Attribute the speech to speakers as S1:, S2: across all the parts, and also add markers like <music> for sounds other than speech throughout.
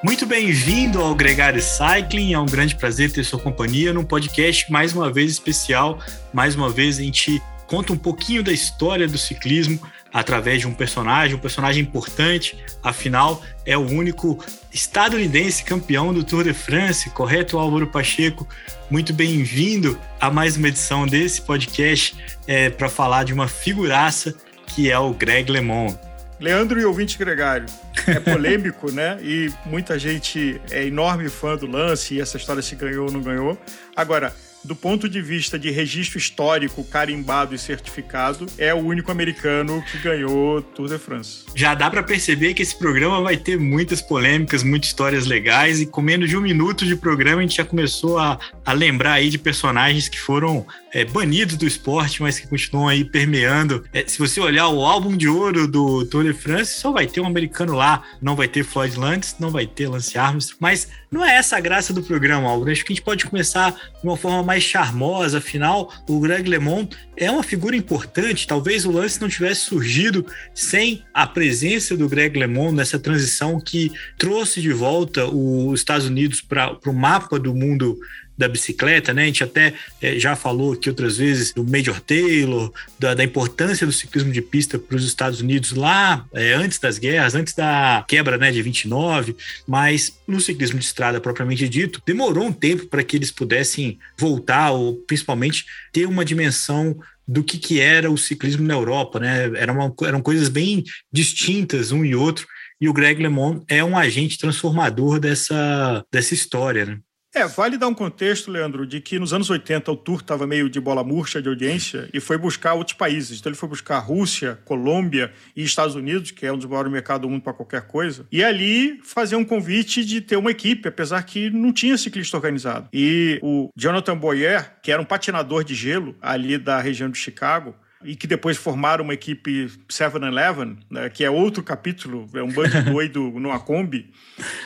S1: Muito bem-vindo ao Gregário Cycling. É um grande prazer ter sua companhia num podcast mais uma vez especial. Mais uma vez a gente conta um pouquinho da história do ciclismo através de um personagem, um personagem importante, afinal é o único estadunidense campeão do Tour de France, correto, Álvaro Pacheco? Muito bem-vindo a mais uma edição desse podcast é, para falar de uma figuraça que é o Greg LeMond.
S2: Leandro e ouvinte gregário. É polêmico, né? E muita gente é enorme fã do lance e essa história se ganhou ou não ganhou. Agora, do ponto de vista de registro histórico, carimbado e certificado, é o único americano que ganhou Tour de France.
S1: Já dá para perceber que esse programa vai ter muitas polêmicas, muitas histórias legais, e com menos de um minuto de programa a gente já começou a, a lembrar aí de personagens que foram é, banidos do esporte, mas que continuam aí permeando. É, se você olhar o álbum de ouro do Tour de France, só vai ter um americano lá, não vai ter Floyd Lance, não vai ter Lance Armstrong, mas não é essa a graça do programa, Álvaro. Acho que a gente pode começar de uma forma mais charmosa, afinal, o Greg LeMond é uma figura importante. Talvez o lance não tivesse surgido sem a presença do Greg LeMond nessa transição que trouxe de volta os Estados Unidos para o mapa do mundo da bicicleta, né? A gente até é, já falou aqui outras vezes do Major Taylor, da, da importância do ciclismo de pista para os Estados Unidos lá, é, antes das guerras, antes da quebra né, de 29, mas no ciclismo de estrada propriamente dito, demorou um tempo para que eles pudessem voltar, ou principalmente ter uma dimensão do que, que era o ciclismo na Europa, né? Era uma, eram coisas bem distintas um e outro, e o Greg LeMond é um agente transformador dessa, dessa história, né?
S2: É, vale dar um contexto, Leandro, de que nos anos 80 o Tour estava meio de bola murcha de audiência e foi buscar outros países. Então ele foi buscar Rússia, Colômbia e Estados Unidos, que é um dos maiores mercados do mundo para qualquer coisa, e ali fazer um convite de ter uma equipe, apesar que não tinha ciclista organizado. E o Jonathan Boyer, que era um patinador de gelo ali da região de Chicago, e que depois formaram uma equipe 7-Eleven, né, que é outro capítulo, é um bando <laughs> doido numa Kombi.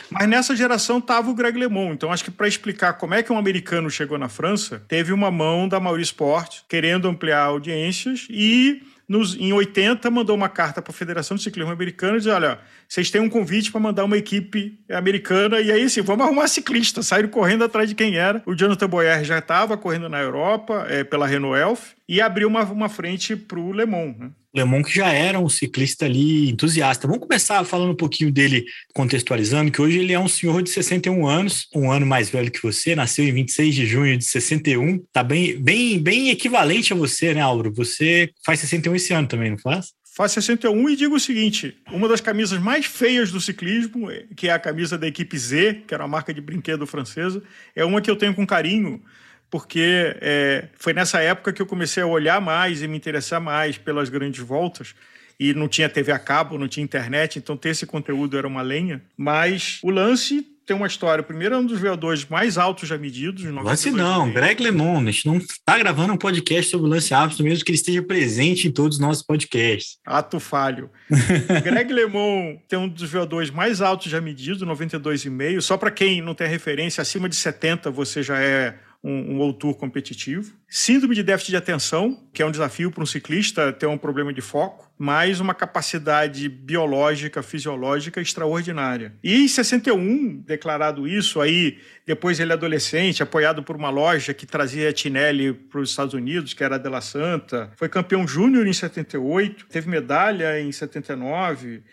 S2: Mas nessa geração estava o Greg LeMond. Então acho que para explicar como é que um americano chegou na França, teve uma mão da Mauri Sport querendo ampliar audiências e nos, em 80 mandou uma carta para a Federação de Ciclismo Americana e disse: olha, vocês têm um convite para mandar uma equipe americana e aí sim, vamos arrumar ciclista. Saíram correndo atrás de quem era. O Jonathan Boyer já estava correndo na Europa é, pela Renault Elf e abriu uma, uma frente para o Le Mans. Né?
S1: Lemon que já era um ciclista ali entusiasta. Vamos começar falando um pouquinho dele, contextualizando, que hoje ele é um senhor de 61 anos, um ano mais velho que você, nasceu em 26 de junho de 61, tá bem, bem, bem equivalente a você, né, Álvaro? Você faz 61 esse ano também, não faz?
S2: Faz 61 e digo o seguinte: uma das camisas mais feias do ciclismo, que é a camisa da equipe Z, que era uma marca de brinquedo francesa, é uma que eu tenho com carinho, porque é, foi nessa época que eu comecei a olhar mais e me interessar mais pelas grandes voltas. E não tinha TV a cabo, não tinha internet, então ter esse conteúdo era uma lenha. Mas o lance tem uma história. Primeiro, é um dos veadores mais altos já medidos.
S1: Lance não, Greg LeMond. A gente não está gravando um podcast sobre o Lance Armstrong, mesmo que ele esteja presente em todos os nossos podcasts.
S2: Ato falho. <laughs> Greg LeMond tem um dos veadores mais altos já medidos, 92,5. Só para quem não tem referência, acima de 70 você já é um, um autor competitivo. Síndrome de déficit de atenção, que é um desafio para um ciclista ter um problema de foco, mais uma capacidade biológica, fisiológica extraordinária. E em 61, declarado isso, aí depois ele é adolescente, apoiado por uma loja que trazia Tinelli para os Estados Unidos, que era a De La Santa, foi campeão júnior em 78, teve medalha em 79,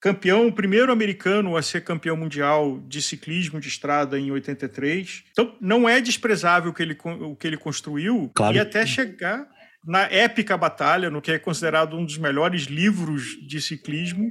S2: campeão, o primeiro americano a ser campeão mundial de ciclismo de estrada em 83. Então, não é desprezável o que ele, o que ele construiu claro. e até chegar na épica batalha, no que é considerado um dos melhores livros de ciclismo,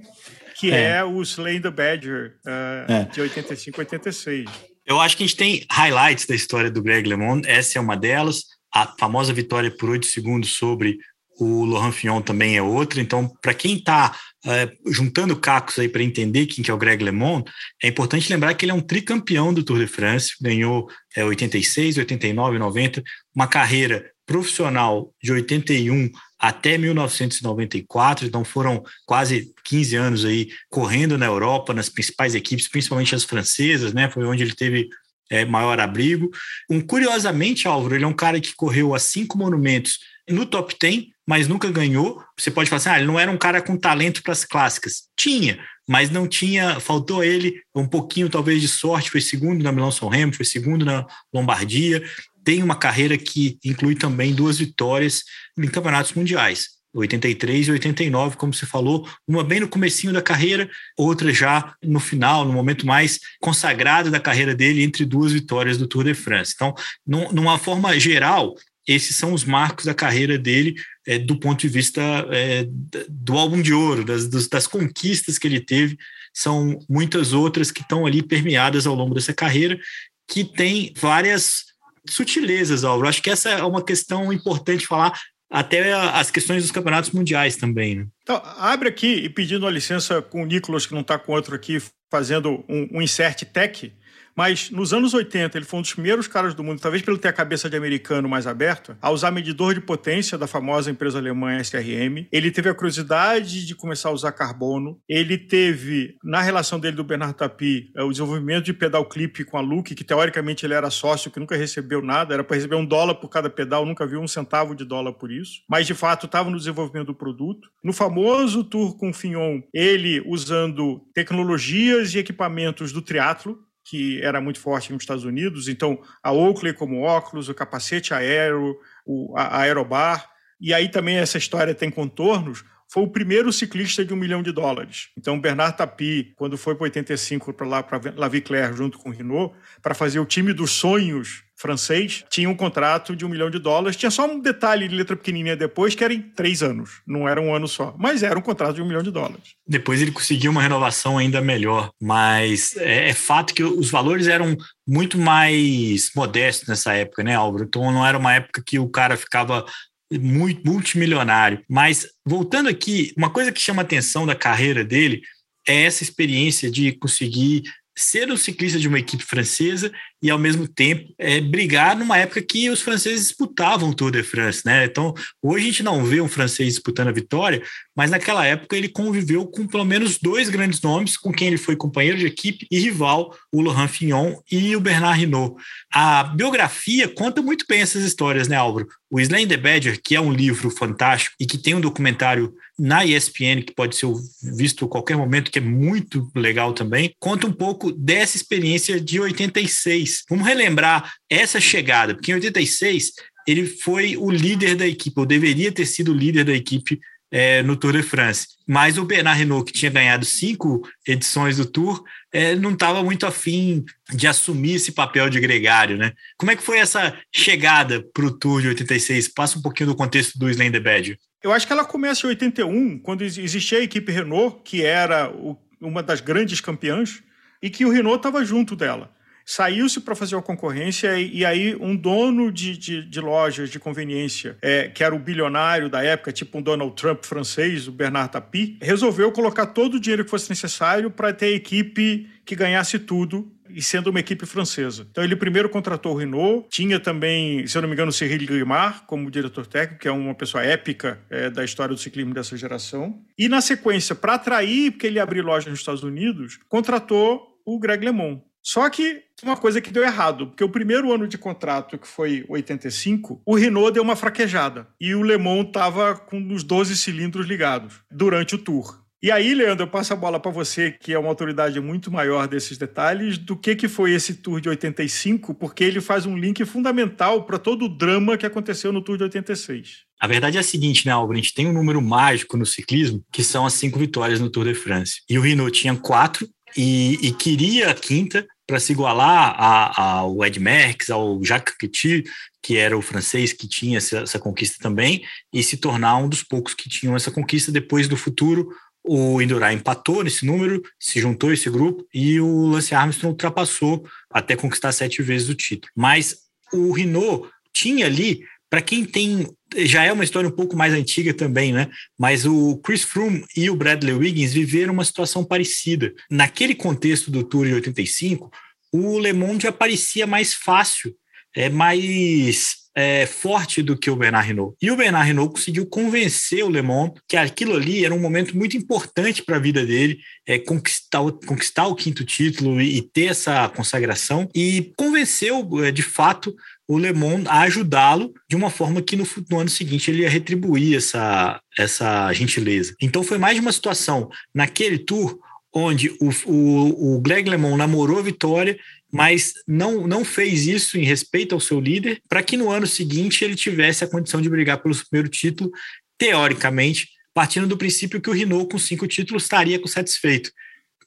S2: que é, é o Slaying the Badger, uh, é. de 85 86.
S1: Eu acho que a gente tem highlights da história do Greg LeMond, essa é uma delas, a famosa vitória por 8 segundos sobre o Laurent Fignon também é outro. Então, para quem está é, juntando cacos aí para entender quem que é o Greg LeMond, é importante lembrar que ele é um tricampeão do Tour de France, ganhou é, 86, 89, 90, uma carreira profissional de 81 até 1994, então foram quase 15 anos aí correndo na Europa, nas principais equipes, principalmente as francesas, né? Foi onde ele teve é, maior abrigo. Um, curiosamente, Álvaro, ele é um cara que correu a cinco monumentos no top 10, mas nunca ganhou. Você pode falar assim, ah, ele não era um cara com talento para as clássicas. Tinha, mas não tinha, faltou ele um pouquinho talvez de sorte, foi segundo na Milão São Remo, foi segundo na Lombardia, tem uma carreira que inclui também duas vitórias em campeonatos mundiais. 83 e 89, como você falou, uma bem no comecinho da carreira, outra já no final, no momento mais consagrado da carreira dele, entre duas vitórias do Tour de France. Então, num, numa forma geral, esses são os marcos da carreira dele é, do ponto de vista é, do álbum de ouro, das, das conquistas que ele teve. São muitas outras que estão ali permeadas ao longo dessa carreira, que tem várias sutilezas, Álvaro. Acho que essa é uma questão importante falar, até as questões dos campeonatos mundiais também. Né?
S2: Então, abre aqui e pedindo a licença com o Nicolas, que não está com outro aqui, fazendo um, um insert tech. Mas nos anos 80, ele foi um dos primeiros caras do mundo, talvez pelo ter a cabeça de americano mais aberta, a usar medidor de potência da famosa empresa alemã SRM. Ele teve a curiosidade de começar a usar carbono. Ele teve, na relação dele do Bernard Tapie, é, o desenvolvimento de pedal clip com a Luke, que teoricamente ele era sócio, que nunca recebeu nada, era para receber um dólar por cada pedal, nunca viu um centavo de dólar por isso. Mas de fato estava no desenvolvimento do produto. No famoso tour com o Fignon, ele usando tecnologias e equipamentos do triatlo, que era muito forte nos Estados Unidos. Então, a Oakley como óculos, o capacete aero, o, a Aerobar. E aí também essa história tem contornos. Foi o primeiro ciclista de um milhão de dólares. Então, Bernard Tapie, quando foi para 85 para lá, para La Viclaire, junto com o Renault, para fazer o time dos sonhos francês, tinha um contrato de um milhão de dólares. Tinha só um detalhe de letra pequenininha depois, que era em três anos. Não era um ano só. Mas era um contrato de um milhão de dólares.
S1: Depois ele conseguiu uma renovação ainda melhor. Mas é, é fato que os valores eram muito mais modestos nessa época, né, Álvaro? Então não era uma época que o cara ficava muito multimilionário. Mas voltando aqui, uma coisa que chama a atenção da carreira dele é essa experiência de conseguir ser um ciclista de uma equipe francesa e, ao mesmo tempo, é, brigar numa época que os franceses disputavam o Tour de France, né? Então, hoje a gente não vê um francês disputando a vitória, mas naquela época ele conviveu com pelo menos dois grandes nomes com quem ele foi companheiro de equipe e rival, o Laurent Fignon e o Bernard Hinault. A biografia conta muito bem essas histórias, né, Álvaro? O Slam the Badger, que é um livro fantástico e que tem um documentário na ESPN que pode ser visto a qualquer momento, que é muito legal também, conta um pouco dessa experiência de 86 86. Vamos relembrar essa chegada, porque em 86 ele foi o líder da equipe, ou deveria ter sido o líder da equipe é, no Tour de France. Mas o Bernard Renault, que tinha ganhado cinco edições do Tour, é, não estava muito afim de assumir esse papel de gregário, né? Como é que foi essa chegada para o Tour de 86? Passa um pouquinho do contexto do the Badger.
S2: Eu acho que ela começa em 81, quando existia a equipe Renault, que era o, uma das grandes campeãs, e que o Renault estava junto dela. Saiu-se para fazer uma concorrência e, e, aí um dono de, de, de lojas de conveniência, é, que era o bilionário da época, tipo um Donald Trump francês, o Bernard Tapie, resolveu colocar todo o dinheiro que fosse necessário para ter a equipe que ganhasse tudo e sendo uma equipe francesa. Então ele primeiro contratou o Renault, tinha também, se eu não me engano, o Cyril Guimard como diretor técnico, que é uma pessoa épica é, da história do ciclismo dessa geração. E na sequência, para atrair, porque ele abriu loja nos Estados Unidos, contratou o Greg LeMond. Só que uma coisa que deu errado, porque o primeiro ano de contrato, que foi 85, o Renault deu uma fraquejada e o Le Mans estava com os 12 cilindros ligados durante o Tour. E aí, Leandro, eu passo a bola para você, que é uma autoridade muito maior desses detalhes, do que, que foi esse Tour de 85, porque ele faz um link fundamental para todo o drama que aconteceu no Tour de 86.
S1: A verdade é a seguinte, né, Albert? A gente tem um número mágico no ciclismo, que são as cinco vitórias no Tour de France. E o Renault tinha quatro, e, e queria a quinta para se igualar ao Ed Merckx, ao Jacques Petit, que era o francês que tinha essa, essa, conquista também, e se tornar um dos poucos que tinham essa conquista. Depois do futuro, o Indurain empatou nesse número, se juntou esse grupo, e o Lance Armstrong ultrapassou até conquistar sete vezes o título. Mas o Renault tinha ali para quem tem já é uma história um pouco mais antiga também, né? Mas o Chris Froome e o Bradley Wiggins viveram uma situação parecida. Naquele contexto do Tour de 85, o Le Monde já parecia mais fácil, é mais é, forte do que o Bernard Hinault. E o Bernard Hinault conseguiu convencer o Le Monde que aquilo ali era um momento muito importante para a vida dele, é, conquistar, conquistar o quinto título e, e ter essa consagração, e convenceu, é, de fato, o Le a ajudá-lo de uma forma que no, no, ano seguinte ele ia retribuir essa, essa gentileza. Então foi mais de uma situação naquele tour onde o, o, o Greg LeMond namorou a vitória, mas não, não fez isso em respeito ao seu líder, para que no ano seguinte ele tivesse a condição de brigar pelo primeiro título, teoricamente, partindo do princípio que o Renault, com cinco títulos, estaria satisfeito.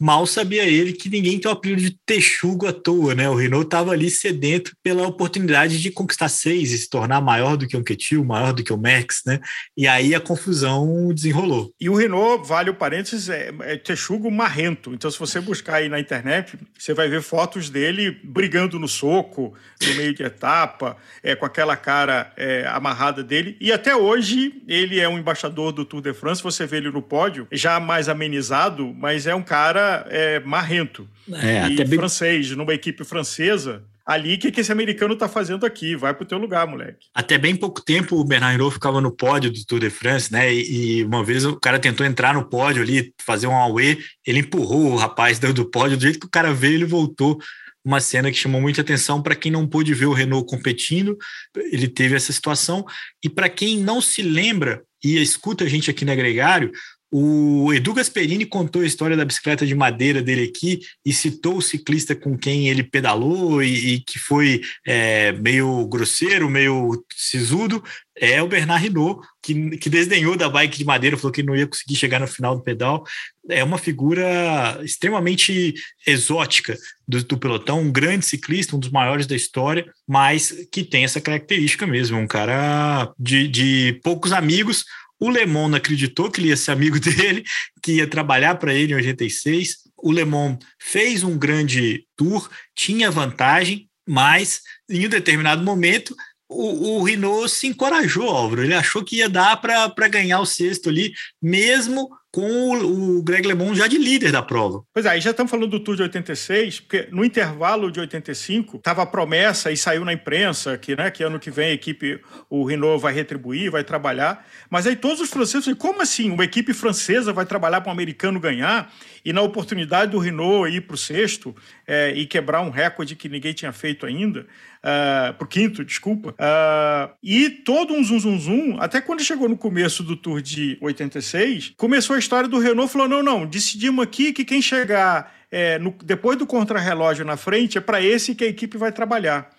S1: Mal sabia ele que ninguém tem o apelido de texugo à toa, né? O Renault estava ali sedento pela oportunidade de conquistar seis e se tornar maior do que o Ketil, maior do que o Max, né? E aí a confusão desenrolou.
S2: E o Renault, vale o parênteses, é, é texugo marrento. Então, se você buscar aí na internet, você vai ver fotos dele brigando no soco, no meio de etapa, é, com aquela cara é, amarrada dele. E até hoje, ele é um embaixador do Tour de France. Você vê ele no pódio, já mais amenizado, mas é um cara é, marrento. É, e bem... francês, numa equipe francesa, ali, o que, que esse americano está fazendo aqui? Vai para o teu lugar, moleque.
S1: Até bem pouco tempo o Bernard Hinault ficava no pódio do Tour de France, né? E, e, uma vez o cara tentou entrar no pódio ali, fazer um away, ele empurrou o rapaz do pódio, do jeito que o cara veio, ele voltou. Uma cena que chamou muita atenção para quem não pôde ver o Renault competindo, ele teve essa situação. E para quem não se lembra e escuta a gente aqui no Agregário, o Edu Gasperini contou a história da bicicleta de madeira dele aqui e citou o ciclista com quem ele pedalou e, e que foi é, meio grosseiro, meio sisudo. É o Bernard Hinault, que, que desdenhou da bike de madeira, falou que não ia conseguir chegar no final do pedal. É uma figura extremamente exótica do, do pelotão, um grande ciclista, um dos maiores da história, mas que tem essa característica mesmo, um cara de, de poucos amigos, o Lemon acreditou que ele ia ser amigo <laughs> dele, que ia trabalhar para ele em 86. O Lemon fez um grande tour, tinha vantagem, mas em um determinado momento o, o Renault se encorajou, Álvaro. Ele achou que ia dar para ganhar o sexto ali, mesmo com o, Greg LeMond já de líder da prova.
S2: Pois é, aí já estamos falando do Tour de 86, porque no intervalo de 85 estava a promessa e saiu na imprensa que, né, que ano que vem a equipe, o Renault vai retribuir, vai trabalhar. Mas aí todos os franceses, como assim? Uma equipe francesa vai trabalhar para um americano ganhar? E na oportunidade do Renault ir para o sexto é, e quebrar um recorde que ninguém tinha feito ainda, uh, ah, para o quinto, desculpa. Uh, e todo um zum, zum, zum, até quando chegou no começo do Tour de 86, começou a história do Renault, falou, não, não, decidimos aqui que quem chegar é, no, depois do contrarrelógio na frente é para esse que a equipe vai trabalhar.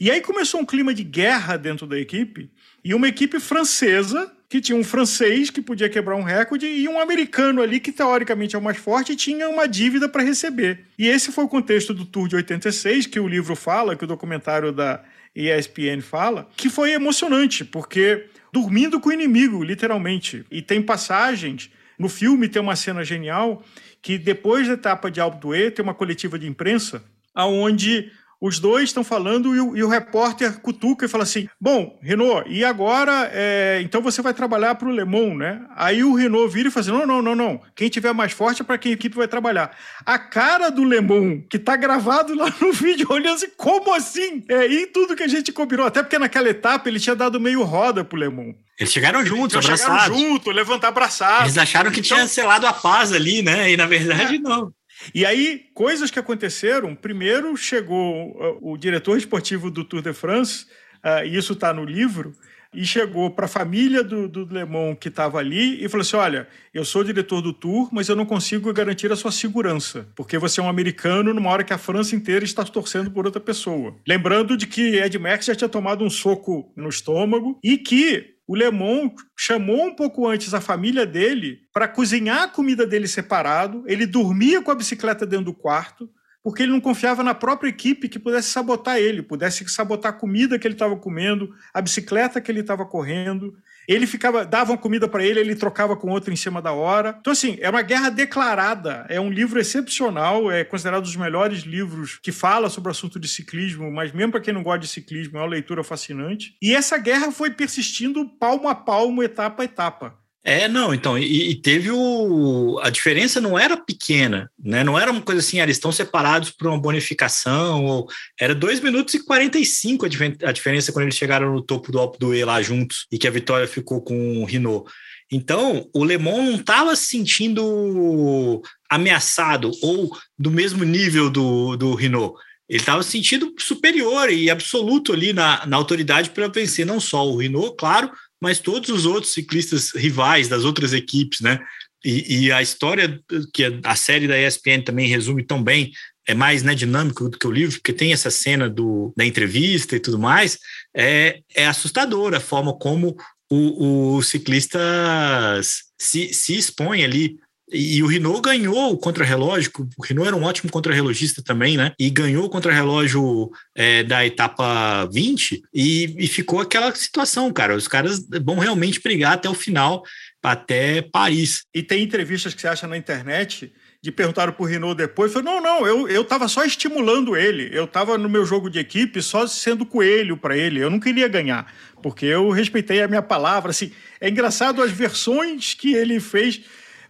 S2: E aí começou um clima de guerra dentro da equipe, e uma equipe francesa que tinha um francês que podia quebrar um recorde e um americano ali que teoricamente é o mais forte e tinha uma dívida para receber. E esse foi o contexto do Tour de 86 que o livro fala, que o documentário da ESPN fala, que foi emocionante, porque dormindo com o inimigo, literalmente. E tem passagens no filme tem uma cena genial que depois da etapa de Alpe d'Huez tem uma coletiva de imprensa aonde os dois estão falando e o, e o, repórter cutuca e fala assim: Bom, Renault, e agora? É, então você vai trabalhar para o Le Mans, né? Aí o Renault vira e fala assim: Não, não, não, não. Quem tiver mais forte é para quem a equipe vai trabalhar. A cara do Le Mans, que está gravado lá no <laughs> vídeo, olhando assim: Como assim? É, e tudo que a gente combinou. Até porque naquela etapa ele tinha dado meio roda para o Le Mans.
S1: Eles chegaram juntos, Eles abraçados.
S2: Chegaram juntos, levantar abraçados.
S1: Eles acharam que então... tinha selado a paz ali, né? E na verdade, é. não.
S2: E aí, coisas que aconteceram. Primeiro, chegou uh, o diretor esportivo do Tour de France, uh, e isso está no livro, e chegou para a família do, do Le Mans que estava ali e falou assim: Olha, eu sou diretor do Tour, mas eu não consigo garantir a sua segurança, porque você é um americano numa hora que a França inteira está torcendo por outra pessoa. Lembrando de que Ed Max já tinha tomado um soco no estômago e que o Lemon chamou um pouco antes a família dele para cozinhar a comida dele separado. Ele dormia com a bicicleta dentro do quarto, porque ele não confiava na própria equipe que pudesse sabotar ele, pudesse sabotar a comida que ele estava comendo, a bicicleta que ele estava correndo. ele ficava, davam comida para ele, ele trocava com outro em cima da hora. Então, assim, é uma guerra declarada. É um livro excepcional, é considerado um dos melhores livros que fala sobre o assunto de ciclismo, mas mesmo para quem não gosta de ciclismo, é uma leitura fascinante. E essa guerra foi persistindo palmo a palmo, etapa a etapa.
S1: É, não, então, e, e, teve o. A diferença não era pequena, né? Não era uma coisa assim, eles estão separados por uma bonificação, ou era 2 minutos e 45 a, a diferença quando eles chegaram no topo do Alpe d'Huez lá juntos e que a vitória ficou com o Renault. Então, o Le Mans não estava se sentindo ameaçado ou do mesmo nível do, do Renault. Ele estava se sentindo superior e absoluto ali na, na autoridade para vencer não só o Renault, claro, mas todos os outros ciclistas rivais das outras equipes, né? E, e, a história que a série da ESPN também resume tão bem, é mais né, dinâmico do que o livro, porque tem essa cena do, da entrevista e tudo mais, é, é assustadora a forma como os ciclistas se, se expõem ali e o Renault ganhou o contrarrelógio, o Renault era um ótimo contrarrelogista também, né? E ganhou o contrarrelógio é, da etapa 20 e, e ficou aquela situação, cara. Os caras vão realmente brigar até o final, até Paris.
S2: E tem entrevistas que você acha na internet de perguntaram para o Renault depois, falou, não, não, eu, eu só estimulando ele, eu estava no meu jogo de equipe só sendo coelho para ele, eu não queria ganhar, porque eu respeitei a minha palavra, assim, é engraçado as versões que ele fez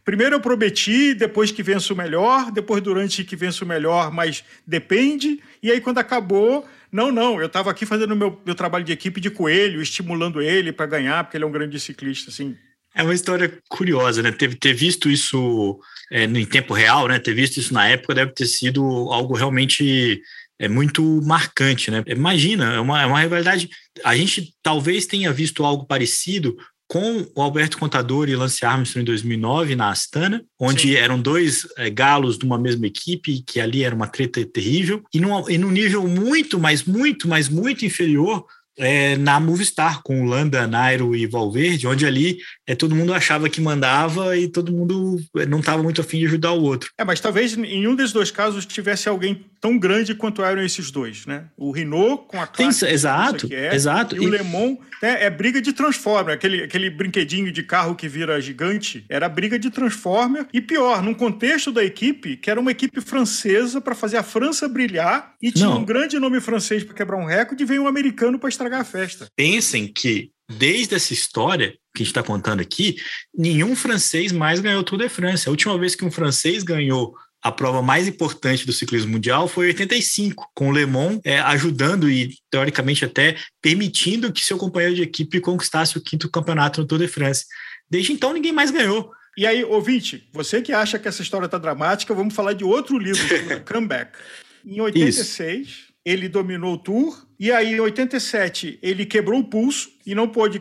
S2: Primeiro eu prometi, depois que venço melhor, depois durante que venço melhor, mas depende. E aí quando acabou, não, não, eu estava aqui fazendo meu, meu trabalho de equipe de coelho, estimulando ele para ganhar, porque ele é um grande ciclista, assim.
S1: É uma história curiosa, né? Ter, ter visto isso é, em tempo real, né? Ter visto isso na época deve ter sido algo realmente é muito marcante, né? Imagina, é uma, é uma rivalidade. A gente talvez tenha visto algo parecido com o Alberto Contador e Lance Armstrong em 2009 na Astana, onde Sim. eram dois é, galos de uma mesma equipe, que ali era uma treta terrível, e num, e num nível muito, mas muito, mas muito inferior é, na Movistar, com Landa, Nairo e Valverde, onde ali é, todo mundo achava que mandava e todo mundo é, não estava muito afim de ajudar o outro.
S2: É, mas talvez em um desses dois casos tivesse alguém tão grande quanto eram esses dois, né? O Renault com a classe
S1: Tem, exato, é, exato.
S2: E, e o Le Mans né, é briga de Transformer, aquele, aquele brinquedinho de carro que vira gigante, era briga de Transformer. E pior, num contexto da equipe, que era uma equipe francesa para fazer a França brilhar e tinha Não. um grande nome francês para quebrar um recorde e veio um americano para estragar a festa.
S1: Pensem que desde essa história que a gente está contando aqui, nenhum francês mais ganhou o Tour de France. A última vez que um francês ganhou a prova mais importante do ciclismo mundial foi 85, com o Le Mans é, ajudando e, teoricamente, até permitindo que seu companheiro de equipe conquistasse o quinto campeonato no Tour de France. Desde então, ninguém mais ganhou.
S2: E aí, ouvinte, você que acha que essa história está dramática, vamos falar de outro livro, <laughs> Comeback. Em 86, Isso. ele dominou o Tour, e aí, em 87, ele quebrou o pulso e não pôde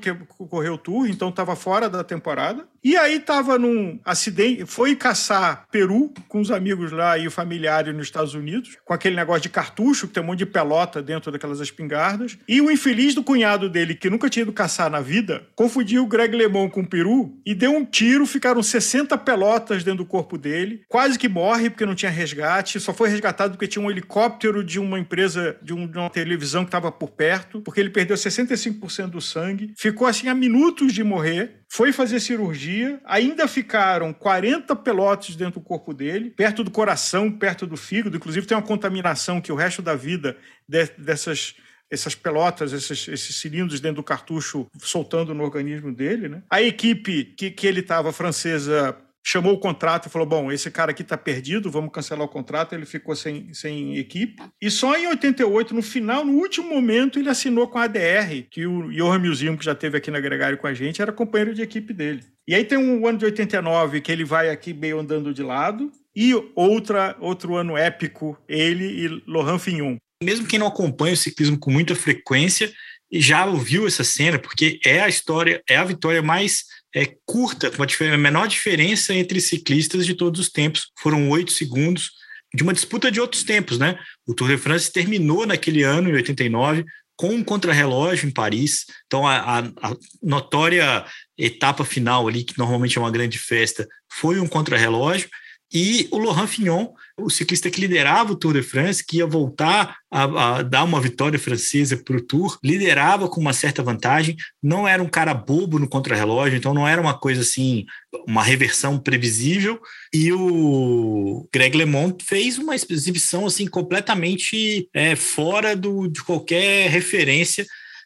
S2: correr o Tour, então estava fora da temporada. E aí estava num acidente, foi caçar Peru com os amigos lá e o familiar nos Estados Unidos, com aquele negócio de cartucho, que tem um monte de pelota dentro daquelas espingardas. E o infeliz do cunhado dele, que nunca tinha ido caçar na vida, confundiu o Greg LeMond com o Peru e deu um tiro, ficaram 60 pelotas dentro do corpo dele. Quase que morre porque não tinha resgate, só foi resgatado porque tinha um helicóptero de uma empresa, de, um, de uma televisão que estava por perto, porque ele perdeu 65% do sangue, ficou assim a minutos de morrer, foi fazer cirurgia, ainda ficaram 40 pelotes dentro do corpo dele, perto do coração, perto do fígado, inclusive tem uma contaminação que o resto da vida de, dessas essas pelotas, esses, esses, cilindros dentro do cartucho soltando no organismo dele. Né? A equipe que, que ele estava, francesa, chamou o contrato e falou: bom, esse cara aqui está perdido, vamos cancelar o contrato. Ele ficou sem, sem equipe. E só em 88, no final, no último momento, ele assinou com a ADR, que o Johan Museum, que já teve aqui na Gregário com a gente, era companheiro de equipe dele. E aí tem um ano de 89 que ele vai aqui meio andando de lado. E outra, outro ano épico, ele e Laurent Fignon.
S1: Mesmo quem não acompanha o ciclismo com muita frequência, já ouviu essa cena, porque é a história, é a vitória mais é, curta, com a menor diferença entre ciclistas de todos os tempos. Foram oito segundos de uma disputa de outros tempos, né? O Tour de France terminou naquele ano, em 89, com um contrarrelógio em Paris. Então, a, a, a, notória etapa final ali, que normalmente é uma grande festa, foi um contrarrelógio. E o Laurent Fignon, o ciclista que liderava o Tour de France, que ia voltar a, a dar uma vitória francesa para o Tour, liderava com uma certa vantagem, não era um cara bobo no contrarrelógio, então não era uma coisa assim, uma reversão previsível, e o Greg LeMond fez uma exibição assim completamente é, fora do, de qualquer referência,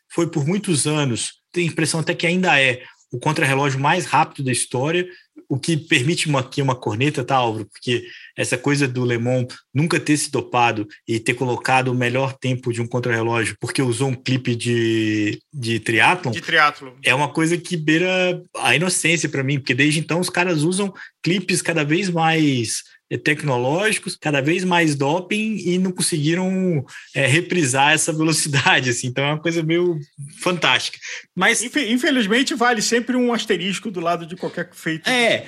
S1: foi por muitos anos, tem a impressão até que ainda é o contrarrelógio mais rápido da história, o que permite uma, aqui uma corneta, tá, Álvaro? Porque essa coisa do Lemon nunca ter se dopado e ter colocado o melhor tempo de um contrarrelógio porque usou um clipe de, de triatlon,
S2: de triatlon
S1: é uma coisa que beira a inocência para mim, porque desde então os caras usam clipes cada vez mais tecnológicos, cada vez mais doping e não conseguiram é, reprisar essa <laughs> velocidade, assim. Então é uma coisa meio fantástica. Mas
S2: infelizmente vale sempre um asterisco do lado de qualquer feito.
S1: É.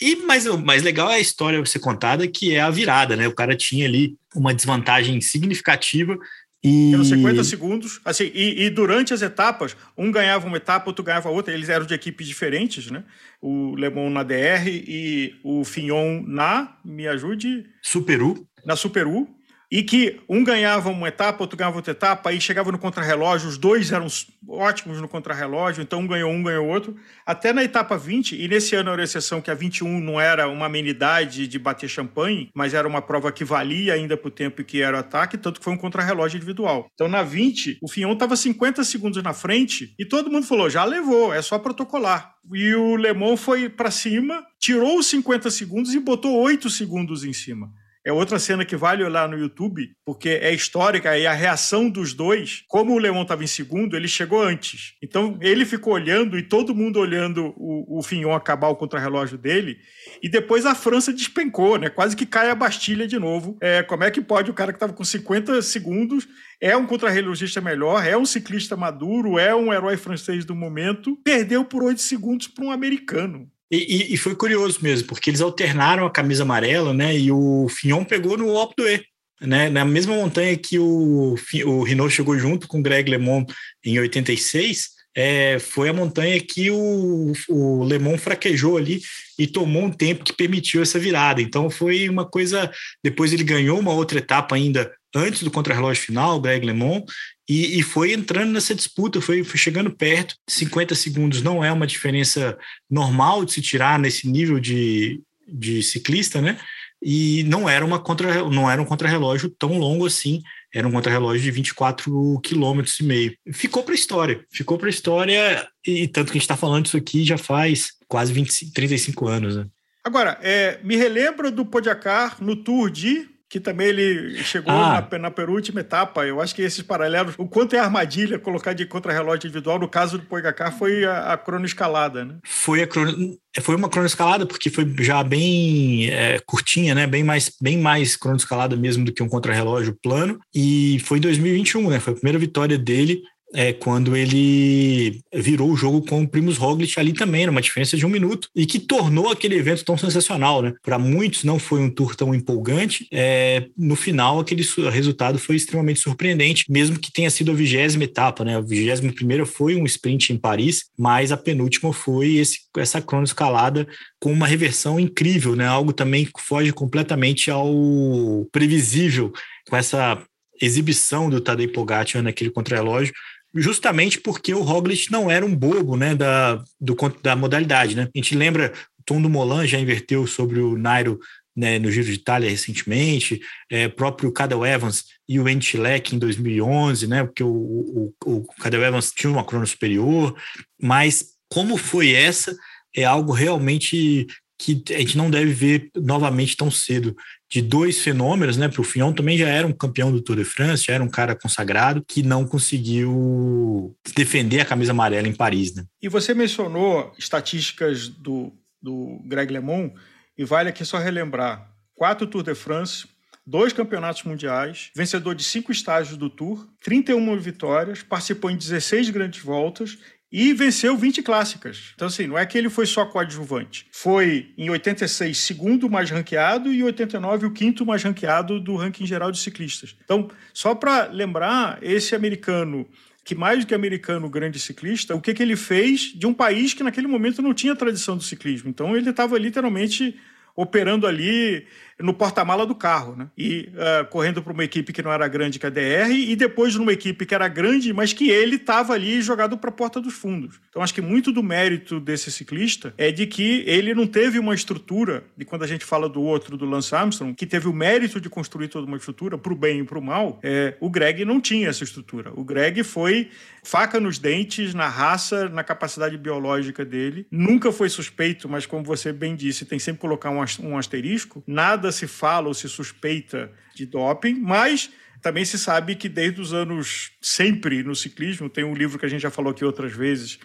S1: E mas o mais legal é a história ser contada que é a virada, né? O cara tinha ali uma desvantagem significativa e...
S2: Pelos 50 segundos. Assim, e, e, durante as etapas, um ganhava uma etapa, outro ganhava outra. Eles eram de equipes diferentes, né? O Le Mans na DR e o Fignon na, me ajude...
S1: Superu.
S2: Na Superu e que um ganhava uma etapa, outro ganhava outra etapa, aí chegava no contrarrelógio, os dois eram ótimos no contrarrelógio, então um ganhou um, ganhou outro, até na etapa 20, e nesse ano era exceção que a 21 não era uma amenidade de bater champanhe, mas era uma prova que valia ainda para o tempo que era o ataque, tanto que foi um contrarrelógio individual. Então na 20, o Fion estava 50 segundos na frente e todo mundo falou, já levou, é só protocolar. E o Le Mans foi para cima, tirou os 50 segundos e botou 8 segundos em cima. É outra cena que vale olhar no YouTube, porque é histórica e a reação dos dois, como o Leão estava em segundo, ele chegou antes. Então ele ficou olhando e todo mundo olhando o, o acabar o contrarrelógio dele. E depois a França despencou, né? Quase que cai a Bastilha de novo. É, como é que pode o cara que estava com 50 segundos é um contrarrelogista melhor, é um ciclista maduro, é um herói francês do momento, perdeu por 8 segundos para um americano.
S1: E, e, e, foi curioso mesmo, porque eles alternaram a camisa amarela, né? E o Fignon pegou no d'Huez, né? Na mesma montanha que o, o Renault chegou junto com o Greg LeMond em 86, é, foi a montanha que o, o Le Mans fraquejou ali e tomou um tempo que permitiu essa virada. Então foi uma coisa. Depois ele ganhou uma outra etapa ainda antes do contrarrelógio final, Greg LeMond, e, e, foi entrando nessa disputa, foi, foi, chegando perto. 50 segundos não é uma diferença normal de se tirar nesse nível de, de ciclista, né? E não era, uma contra, não era um contrarrelógio tão longo assim, era um contrarrelógio de 24 quilômetros e meio. Ficou para a história, ficou para a história, e tanto que a gente está falando isso aqui já faz quase 20, 35 anos. Né?
S2: Agora, é, me relembra do Podiacar no Tour de que também ele chegou ah. na, na, penúltima etapa. Eu acho que esses paralelos, o quanto é armadilha colocar de contra-relógio individual, no caso do Pogacar, foi a, a cronoescalada, né?
S1: Foi, a crono, foi uma cronoescalada, porque foi já bem é, curtinha, né? Bem mais, bem mais cronoescalada mesmo do que um contra-relógio plano. E foi em 2021, né? Foi a primeira vitória dele é, quando ele virou o jogo com o Primus Roglic ali também, numa diferença de um minuto, e que tornou aquele evento tão sensacional, né? Para muitos não foi um tour tão empolgante, é, no final aquele resultado foi extremamente surpreendente, mesmo que tenha sido a vigésima etapa, né? A vigésima primeira foi um sprint em Paris, mas a penúltima foi esse, essa cronoescalada com uma reversão incrível, né? Algo também que foge completamente ao previsível com essa exibição do Tadej Pogacar naquele contrarrelógio, justamente porque o Roglic não era um bobo né, da, do, da modalidade. Né? A gente lembra, o Tom do Molan já inverteu sobre o Nairo né, no Giro de Itália recentemente, é, próprio Cadel Evans e o Andy em 2011, né, porque o, o, o Cadel Evans tinha uma crono superior, mas como foi essa é algo realmente que a gente não deve ver novamente tão cedo de dois fenômenos, né? Porque o Fion também já era um campeão do Tour de France, já era um cara consagrado que não conseguiu defender a camisa amarela em Paris, né?
S2: E você mencionou estatísticas do, do Greg LeMond, e vale aqui só relembrar: quatro Tour de France, dois campeonatos mundiais, vencedor de cinco estágios do Tour, 31 vitórias, participou em 16 grandes voltas e venceu 20 clássicas. Então, assim, não é que ele foi só coadjuvante. Foi, em 86, segundo mais ranqueado e em 89, o quinto mais ranqueado do ranking geral de ciclistas. Então, só para lembrar, esse americano que mais do que americano grande ciclista, o que, que ele fez de um país que naquele momento não tinha tradição do ciclismo. Então ele estava literalmente operando ali no porta-mala do carro, né? E uh, correndo para uma equipe que não era grande que a DR e depois numa equipe que era grande, mas que ele estava ali jogado para a porta dos fundos. Então acho que muito do mérito desse ciclista é de que ele não teve uma estrutura, e quando a gente fala do outro, do Lance Armstrong, que teve o mérito de construir toda uma estrutura para o bem e para o mal, é, o Greg não tinha essa estrutura. O Greg foi faca nos dentes, na raça, na capacidade biológica dele. Nunca foi suspeito, mas como você bem disse, tem sempre que colocar um asterisco. Nada se fala ou se suspeita de doping, mas também se sabe que desde os anos sempre no ciclismo, tem um livro que a gente já falou aqui outras vezes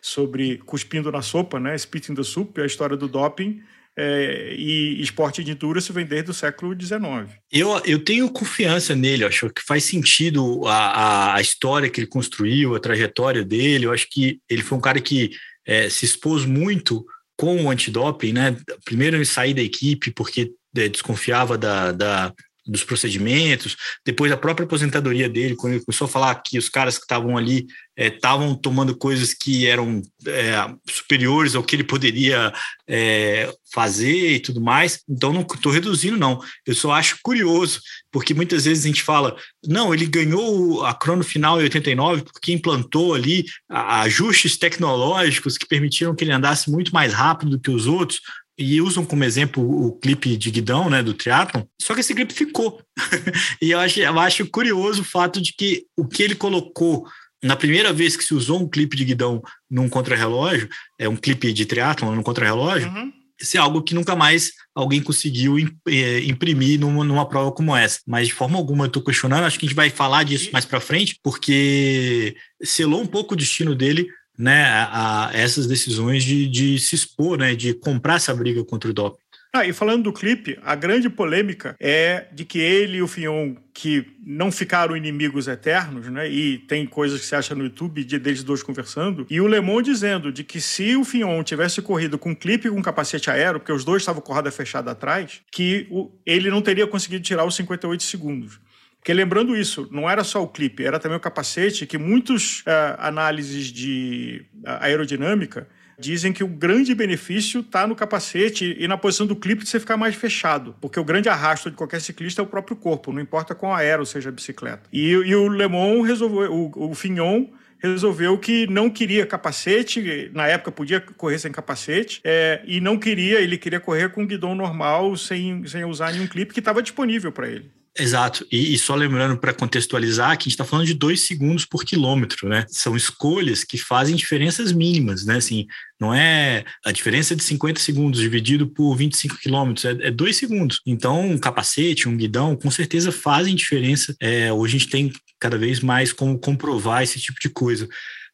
S2: sobre cuspindo na sopa, né? Spitting the soup, a história do doping é, e esporte de endurance vem desde o século XIX.
S1: Eu, eu tenho confiança nele, acho que faz sentido a, a história que ele construiu, a trajetória dele. Eu acho que ele foi um cara que é, se expôs muito com o antidoping, né? Primeiro em sair da equipe porque desconfiava da, da, dos procedimentos, depois a própria aposentadoria dele, quando ele começou a falar que os caras que estavam ali estavam é, tomando coisas que eram é, superiores ao que ele poderia é, fazer e tudo mais. Então, não estou reduzindo, não. Eu só acho curioso, porque muitas vezes a gente fala, não, ele ganhou a crono final em 89 porque implantou ali ajustes tecnológicos que permitiram que ele andasse muito mais rápido do que os outros e usam como exemplo o clipe de guidão, né, do triatlon, só que esse clipe ficou. <laughs> e eu acho, eu acho curioso o fato de que o que ele colocou na primeira vez que se usou um clipe de guidão num contrarrelógio, é um clipe de triatlon num contrarrelógio, uhum. isso é algo que nunca mais alguém conseguiu é, imprimir numa, numa prova como essa. Mas de forma alguma eu estou questionando, acho que a gente vai falar disso mais para frente, porque selou um pouco o destino dele né, a, a essas decisões de, de se expor, né, de comprar essa briga contra o doping.
S2: Ah, e falando do clipe, a grande polêmica é de que ele e o Fion, que não ficaram inimigos eternos, né? E tem coisas que você acha no YouTube de deles dois conversando, e o Lemon dizendo de que se o Fion tivesse corrido com clipe e com capacete aéreo, porque os dois estavam com a roda fechada atrás, que o, ele não teria conseguido tirar os 58 segundos. Porque lembrando isso, não era só o clipe, era também o capacete, que muitos uh, análises de uh, aerodinâmica dizem que o grande benefício está no capacete e na posição do clipe de você ficar mais fechado, porque o grande arrasto de qualquer ciclista é o próprio corpo, não importa qual aero seja a bicicleta. E, e o Le Mans resolveu, o, o Fignon resolveu que não queria capacete, na época podia correr sem capacete, é, e não queria, ele queria correr com guidão normal, sem, sem usar nenhum clipe que estava disponível para ele.
S1: Exato. E, e só lembrando para contextualizar que a gente está falando de dois segundos por quilômetro, né? São escolhas que fazem diferenças mínimas, né? Assim, não é a diferença de 50 segundos dividido por 25 quilômetros, é, é dois segundos. Então, um capacete, um guidão, com certeza fazem diferença. É, hoje a gente tem cada vez mais como comprovar esse tipo de coisa.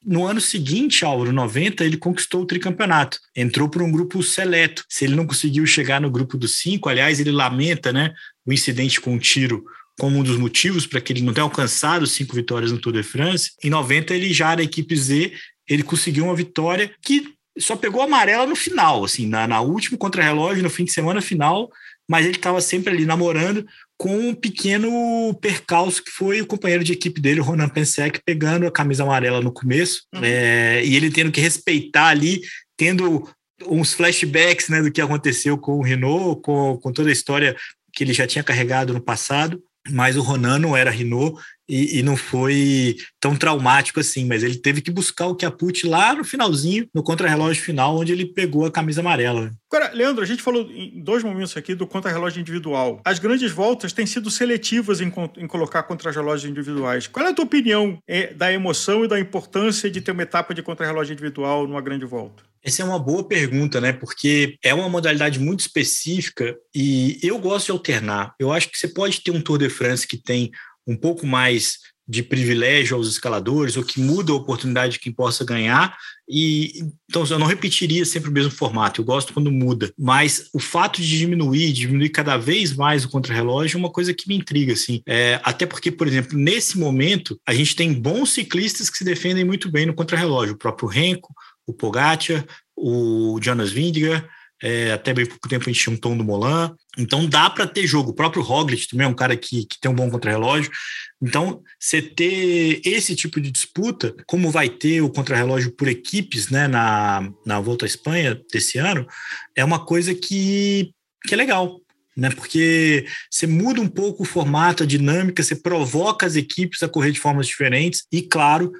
S1: No ano seguinte, Álvaro, 90, ele conquistou o tricampeonato. Entrou por um grupo seleto. Se ele não conseguiu chegar no grupo dos cinco, aliás, ele lamenta né, o incidente com o tiro como um dos motivos para que ele não tenha alcançado cinco vitórias no Tour de France. Em 90, ele já era equipe Z, ele conseguiu uma vitória que só pegou amarela no final, assim, na, na última contra-relógio, no fim de semana final, mas ele estava sempre ali namorando com um pequeno percalço que foi o companheiro de equipe dele, o Ronan Pensek, pegando a camisa amarela no começo, uhum. é, e ele tendo que respeitar ali, tendo uns flashbacks né, do que aconteceu com o Renault, com, com toda a história que ele já tinha carregado no passado, mas o Ronan não era Renault e, e, não foi tão traumático assim, mas ele teve que buscar o Caput lá no finalzinho, no contrarrelógio final, onde ele pegou a camisa amarela.
S2: Agora, Leandro, a gente falou em dois momentos aqui do contrarrelógio individual. As grandes voltas têm sido seletivas em, em colocar contrarrelógios individuais. Qual é a tua opinião é, da emoção e da importância de ter uma etapa de contrarrelógio individual numa grande volta?
S1: Essa é uma boa pergunta, né? Porque é uma modalidade muito específica e eu gosto de alternar. Eu acho que você pode ter um Tour de France que tem um pouco mais de privilégio aos escaladores ou que muda a oportunidade de quem possa ganhar. E então eu não repetiria sempre o mesmo formato eu gosto quando muda. Mas o fato de diminuir diminuir cada vez mais o contrarrelógio é uma coisa que me intriga assim. É, até porque por exemplo nesse momento a gente tem bons ciclistas que se defendem muito bem no contrarrelógio. O próprio Renko o Pogacar o Jonas Vingegaard é, até bem pouco tempo a gente tinha um tom do Molan. Então dá para ter jogo. O próprio Roglic também é um cara que, que tem um bom contrarrelógio. Então, você ter esse tipo de disputa, como vai ter o contrarrelógio por equipes né, na, na Volta à Espanha desse ano, é uma coisa que que é legal né? Porque você muda um pouco o formato, a dinâmica, você provoca as equipes a correr de formas diferentes e, claro,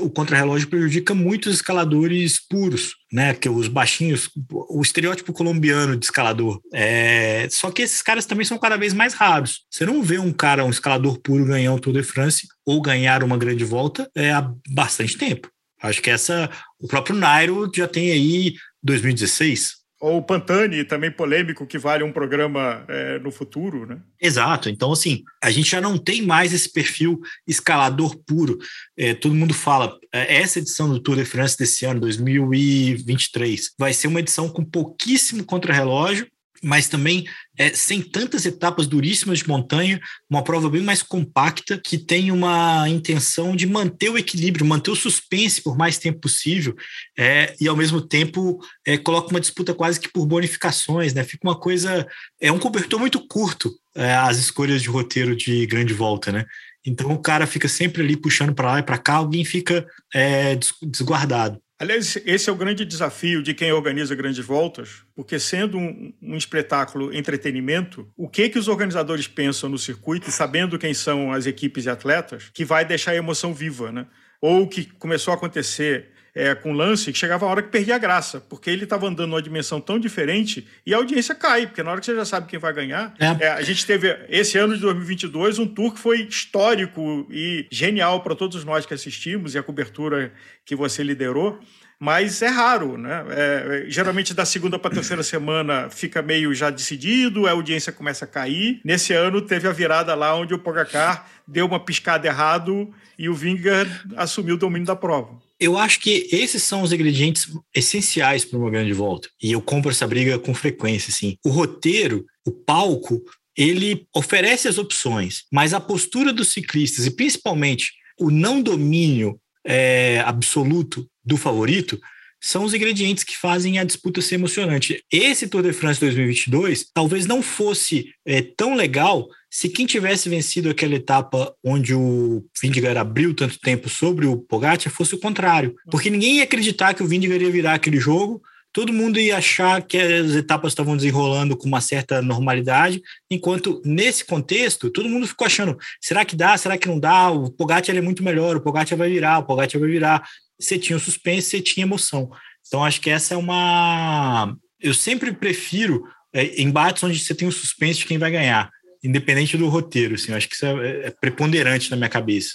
S1: o contrarrelógio prejudica muito os escaladores puros, né? Que os baixinhos, o estereótipo colombiano de escalador. É... Só que esses caras também são cada vez mais raros. Você não vê um cara, um escalador puro ganhar o Tour de France ou ganhar uma grande volta é, há bastante tempo. Acho que essa, o próprio Nairo já tem aí 2016,
S2: ou o Pantani, também polêmico, que vale um programa é, no futuro, né?
S1: Exato. Então, assim, a gente já não tem mais esse perfil escalador puro. É, todo mundo fala, é, essa edição do Tour de France desse ano, 2023, vai ser uma edição com pouquíssimo contrarrelógio, mas também é, sem tantas etapas duríssimas de montanha, uma prova bem mais compacta, que tem uma intenção de manter o equilíbrio, manter o suspense por mais tempo possível, é, e ao mesmo tempo é, coloca uma disputa quase que por bonificações, né? Fica uma coisa. É um cobertor muito curto é, as escolhas de roteiro de grande volta, né? Então o cara fica sempre ali puxando para lá e para cá, alguém fica é, desguardado.
S2: Aliás, esse é o grande desafio de quem organiza grandes voltas, porque sendo um, um, espetáculo entretenimento, o que que os organizadores pensam no circuito sabendo quem são as equipes e atletas, que vai deixar a emoção viva, né? Ou que começou a acontecer é, com lance que chegava a hora que perdia a graça, porque ele estava andando numa dimensão tão diferente e a audiência cai, porque na hora que você já sabe quem vai ganhar. É. É, a gente teve, esse ano de 2022, um tour que foi histórico e genial para todos nós que assistimos e a cobertura que você liderou mas é raro, né? É, geralmente da segunda para a terceira semana fica meio já decidido, a audiência começa a cair. Nesse ano teve a virada lá onde o Pogacar deu uma piscada errado e o Vinga assumiu o domínio da prova.
S1: Eu acho que esses são os ingredientes essenciais para uma grande volta. E eu compro essa briga com frequência, assim. O roteiro, o palco, ele oferece as opções, mas a postura dos ciclistas e principalmente o não domínio é, absoluto do favorito são os ingredientes que fazem a disputa ser emocionante. Esse Tour de France 2022 talvez não fosse é, tão legal se quem tivesse vencido aquela etapa onde o Vingegaard abriu tanto tempo sobre o Pogacar fosse o contrário, porque ninguém ia acreditar que o Vingegaard ia virar aquele jogo, todo mundo ia achar que as etapas estavam desenrolando com uma certa normalidade, enquanto nesse contexto todo mundo ficou achando, será que dá, será que não dá, o Pogacar é muito melhor, o Pogacar vai virar, o Pogacar vai virar, você tinha o suspense, você tinha emoção. Então acho que essa é uma... Eu sempre prefiro é, embates onde você tem o suspense de quem vai ganhar independente do roteiro, assim, eu acho que isso é, é preponderante na minha cabeça.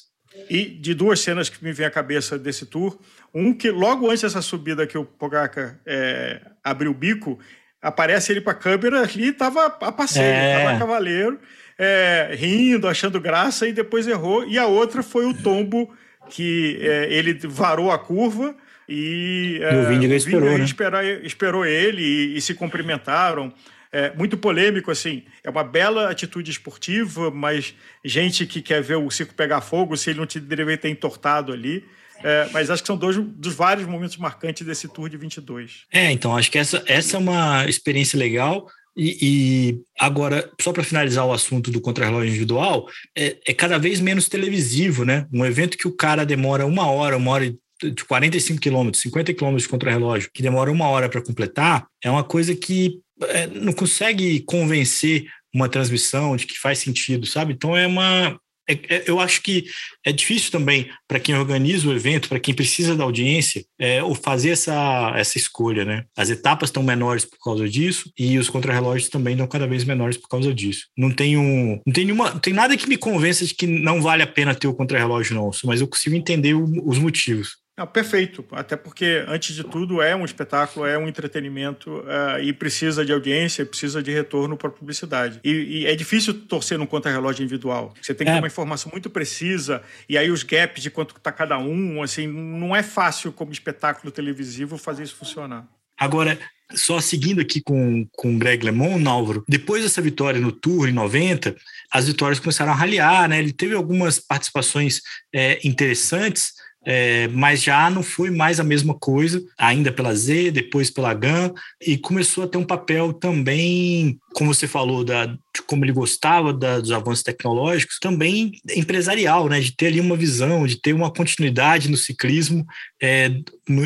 S2: E de duas cenas que me vem à cabeça desse tour, um que logo antes dessa subida que o Pogacar é, abriu o bico, aparece ele para a câmera ali estava a passeio, estava é. cavaleiro, é, rindo, achando graça e depois errou. E a outra foi o tombo que é, ele varou a curva e,
S1: e o Vindiga esperou, né?
S2: esperou, esperou ele e, e se cumprimentaram é, muito polêmico, assim. É uma bela atitude esportiva, mas gente que quer ver o circo pegar fogo, se ele não te deveria ter entortado ali. É, mas acho que são dois dos vários momentos marcantes desse Tour de 22.
S1: É, então, acho que essa, essa é uma experiência legal. E, e agora, só para finalizar o assunto do contrarrelógio individual, é, é, cada vez menos televisivo, né? Um evento que o cara demora uma hora, uma hora de 45 quilômetros, 50 quilômetros de contrarrelógio, que demora uma hora para completar, é uma coisa que é, não consegue convencer uma transmissão de que faz sentido, sabe? Então é uma. É, é, eu acho que é difícil também para quem organiza o evento, para quem precisa da audiência, é, fazer essa, essa escolha, né? As etapas estão menores por causa disso e os contrarrelógios também estão cada vez menores por causa disso. Não tem um, não tem nenhuma, não tem nada que me convença de que não vale a pena ter o contrarrelógio não, mas eu consigo entender o, os motivos.
S2: Não, perfeito, até porque, antes de tudo, é um espetáculo, é um entretenimento uh, e precisa de audiência, precisa de retorno para a publicidade. E, e, é difícil torcer no conta-relógio individual. Você tem que é. ter uma informação muito precisa e aí os gaps de quanto está cada um, assim, não é fácil como espetáculo televisivo fazer isso funcionar.
S1: Agora, só seguindo aqui com, com o Greg LeMond, Álvaro, depois dessa vitória no Tour em 90, as vitórias começaram a raliar, né? Ele teve algumas participações é, interessantes, é, mas já não foi mais a mesma coisa, ainda pela Z, depois pela GAN, e começou a ter um papel também, como você falou, da, de como ele gostava da, dos avanços tecnológicos, também empresarial, né? De ter ali uma visão, de ter uma continuidade no ciclismo é,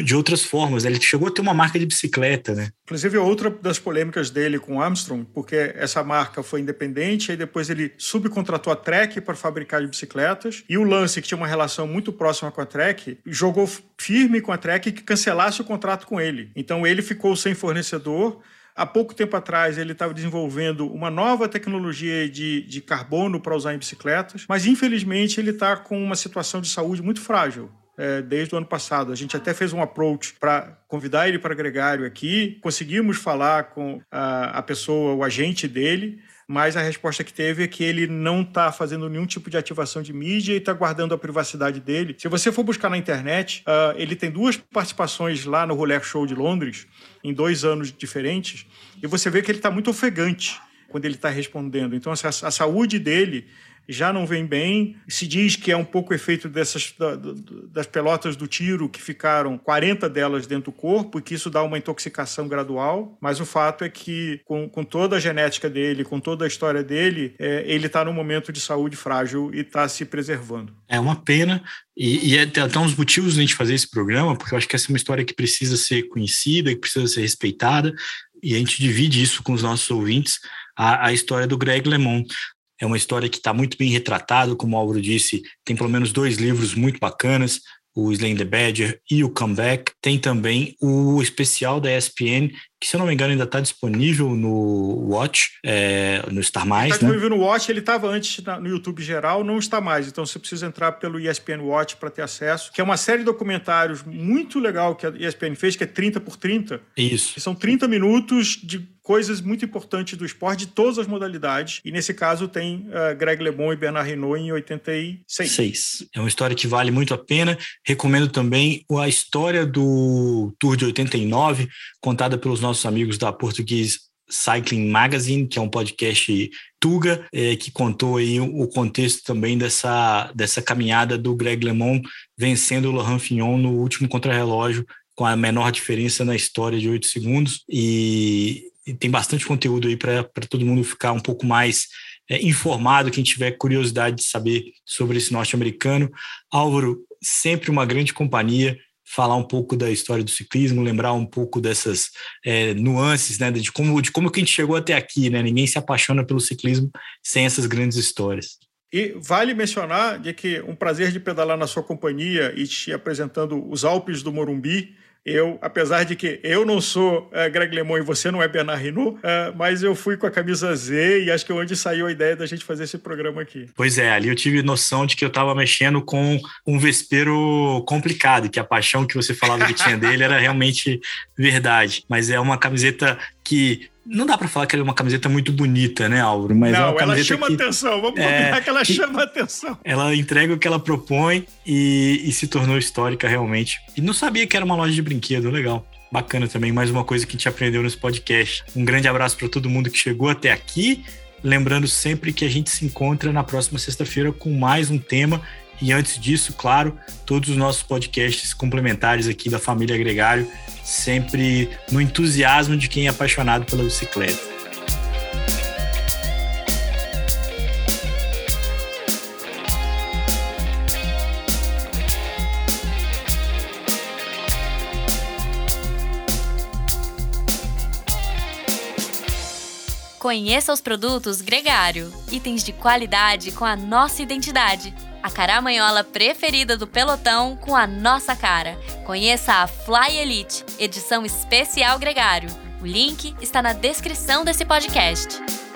S1: de outras formas. Né? Ele chegou a ter uma marca de bicicleta, né?
S2: Inclusive, outra das polêmicas dele com Armstrong, porque essa marca foi independente, aí depois ele subcontratou a Trek para fabricar de bicicletas, e o Lance, que tinha uma relação muito próxima com a Trek, jogou firme com a Trek que cancelasse o contrato com ele. Então ele ficou sem fornecedor. Há pouco tempo atrás, ele estava desenvolvendo uma nova tecnologia de, de carbono para usar em bicicletas, mas infelizmente ele está com uma situação de saúde muito frágil é, desde o ano passado. A gente até fez um approach para convidar ele para Gregário aqui, conseguimos falar com a, a pessoa, o agente dele, mas a resposta que teve é que ele não está fazendo nenhum tipo de ativação de mídia e está guardando a privacidade dele. Se você for buscar na internet, uh, ele tem duas participações lá no Rolex Show de Londres, em dois anos diferentes, e você vê que ele está muito ofegante quando ele está respondendo. Então, assim, a, a saúde dele já não vem bem. Se diz que é um pouco efeito dessas da, das pelotas do tiro que ficaram 40 delas dentro do corpo e que isso dá uma intoxicação gradual. Mas o fato é que com, com toda a genética dele, com toda a história dele, é, ele está num momento de saúde frágil e está se preservando.
S1: É uma pena e, e é até um dos motivos de a gente fazer esse programa, porque eu acho que essa é uma história que precisa ser conhecida, que precisa ser respeitada e a gente divide isso com os nossos ouvintes. A, a, história do Greg LeMond. É uma história que está muito bem retratada, como o Álvaro disse, tem pelo menos dois livros muito bacanas, o Slaying the Badger e o Comeback. Tem também o especial da ESPN, que se eu não me engano ainda está disponível no Watch, é, no Star Mais.
S2: Está disponível né? no Watch, ele estava antes no YouTube geral, não está mais. Então você precisa entrar pelo ESPN Watch para ter acesso, que é uma série de documentários muito legal que a ESPN fez, que é 30 por 30.
S1: Isso.
S2: Que são 30 minutos de coisas muito importantes do esporte de todas as modalidades. E nesse caso tem uh, Greg LeBon e Bernard Hinault em 86.
S1: Seis. É uma história que vale muito a pena. Recomendo também a história do Tour de 89, contada pelos nossos amigos da Português Cycling Magazine, que é um podcast Tuga, é, que contou aí o, contexto também dessa, dessa caminhada do Greg LeMond vencendo o Laurent Fignon no último contrarrelógio com a menor diferença na história de oito segundos. E e tem bastante conteúdo aí para todo mundo ficar um pouco mais é, informado, quem tiver curiosidade de saber sobre esse norte-americano. Álvaro, sempre uma grande companhia, falar um pouco da história do ciclismo, lembrar um pouco dessas é, nuances, né, de como, de como que a gente chegou até aqui, né? Ninguém se apaixona pelo ciclismo sem essas grandes histórias.
S2: E vale mencionar de que um prazer de pedalar na sua companhia e te apresentando os Alpes do Morumbi, eu, apesar de que eu não sou uh, Greg LeMond e você não é Bernard Hinault, uh, mas eu fui com a camisa Z e acho que é onde saiu a ideia da gente fazer esse programa aqui.
S1: Pois é, ali eu tive noção de que eu estava mexendo com um vespeiro complicado, que a paixão que você falava que tinha dele era realmente verdade. Mas é uma camiseta que não dá para falar que ela é uma camiseta muito bonita, né, Álvaro?
S2: Mas
S1: não,
S2: é uma
S1: ela
S2: chama
S1: que,
S2: atenção. Vamos é, combinar que ela chama atenção.
S1: Ela entrega o que ela propõe e, e se tornou histórica realmente. E não sabia que era uma loja de brinquedo, legal. Bacana também, mais uma coisa que a gente aprendeu nesse podcast. Um grande abraço para todo mundo que chegou até aqui. Lembrando sempre que a gente se encontra na próxima sexta-feira com mais um tema. E antes disso, claro, todos os nossos podcasts complementares aqui da família Gregário sempre no entusiasmo de quem é apaixonado pela bicicleta.
S3: Conheça os produtos Gregário, itens de qualidade com a nossa identidade a caramanhola preferida do pelotão com a nossa cara. Conheça a Fly Elite, edição especial Gregário. O link está na descrição desse podcast.